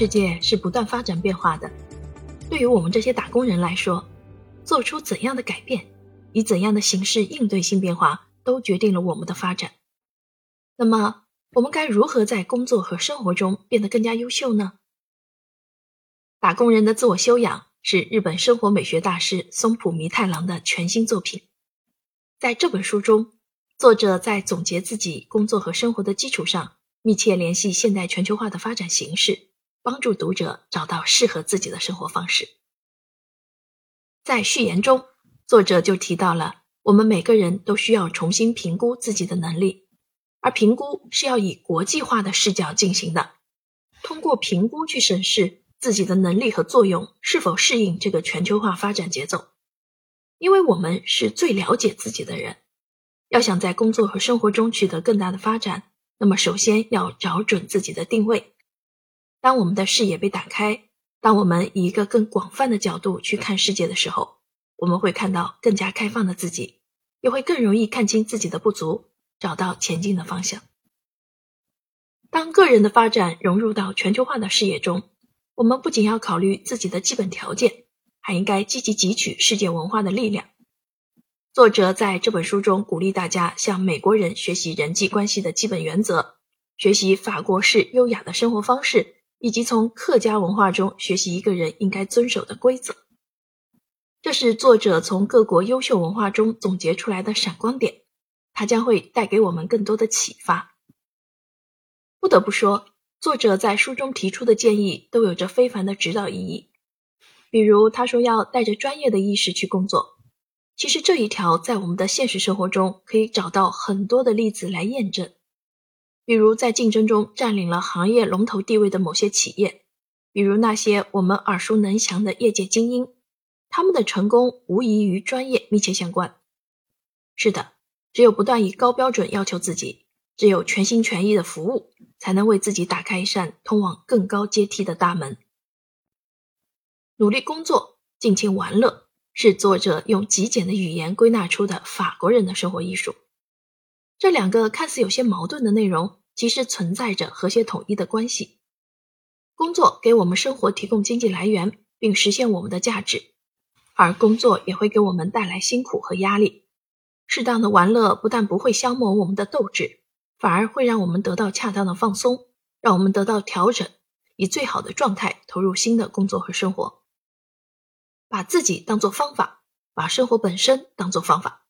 世界是不断发展变化的，对于我们这些打工人来说，做出怎样的改变，以怎样的形式应对新变化，都决定了我们的发展。那么，我们该如何在工作和生活中变得更加优秀呢？打工人的自我修养是日本生活美学大师松浦弥太郎的全新作品。在这本书中，作者在总结自己工作和生活的基础上，密切联系现代全球化的发展形势，帮助读者找到适合自己的生活方式。在序言中，作者就提到了我们每个人都需要重新评估自己的能力，而评估是要以国际化的视角进行的，通过评估去审视自己的能力和作用是否适应这个全球化发展节奏。因为我们是最了解自己的人，要想在工作和生活中取得更大的发展，那么首先要找准自己的定位。当我们的视野被打开，当我们以一个更广泛的角度去看世界的时候，我们会看到更加开放的自己，也会更容易看清自己的不足，找到前进的方向。当个人的发展融入到全球化的视野中，我们不仅要考虑自己的基本条件。还应该积极汲取世界文化的力量。作者在这本书中鼓励大家向美国人学习人际关系的基本原则，学习法国式优雅的生活方式，以及从客家文化中学习一个人应该遵守的规则。这是作者从各国优秀文化中总结出来的闪光点，它将会带给我们更多的启发。不得不说，作者在书中提出的建议都有着非凡的指导意义。比如，他说要带着专业的意识去工作。其实这一条在我们的现实生活中可以找到很多的例子来验证。比如，在竞争中占领了行业龙头地位的某些企业，比如那些我们耳熟能详的业界精英，他们的成功无疑与专业密切相关。是的，只有不断以高标准要求自己，只有全心全意的服务，才能为自己打开一扇通往更高阶梯的大门。努力工作，尽情玩乐，是作者用极简的语言归纳出的法国人的生活艺术。这两个看似有些矛盾的内容，其实存在着和谐统一的关系。工作给我们生活提供经济来源，并实现我们的价值，而工作也会给我们带来辛苦和压力。适当的玩乐不但不会消磨我们的斗志，反而会让我们得到恰当的放松，让我们得到调整，以最好的状态投入新的工作和生活。把自己当做方法，把生活本身当做方法，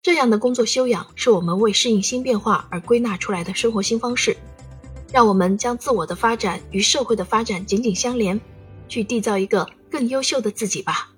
这样的工作修养是我们为适应新变化而归纳出来的生活新方式。让我们将自我的发展与社会的发展紧紧相连，去缔造一个更优秀的自己吧。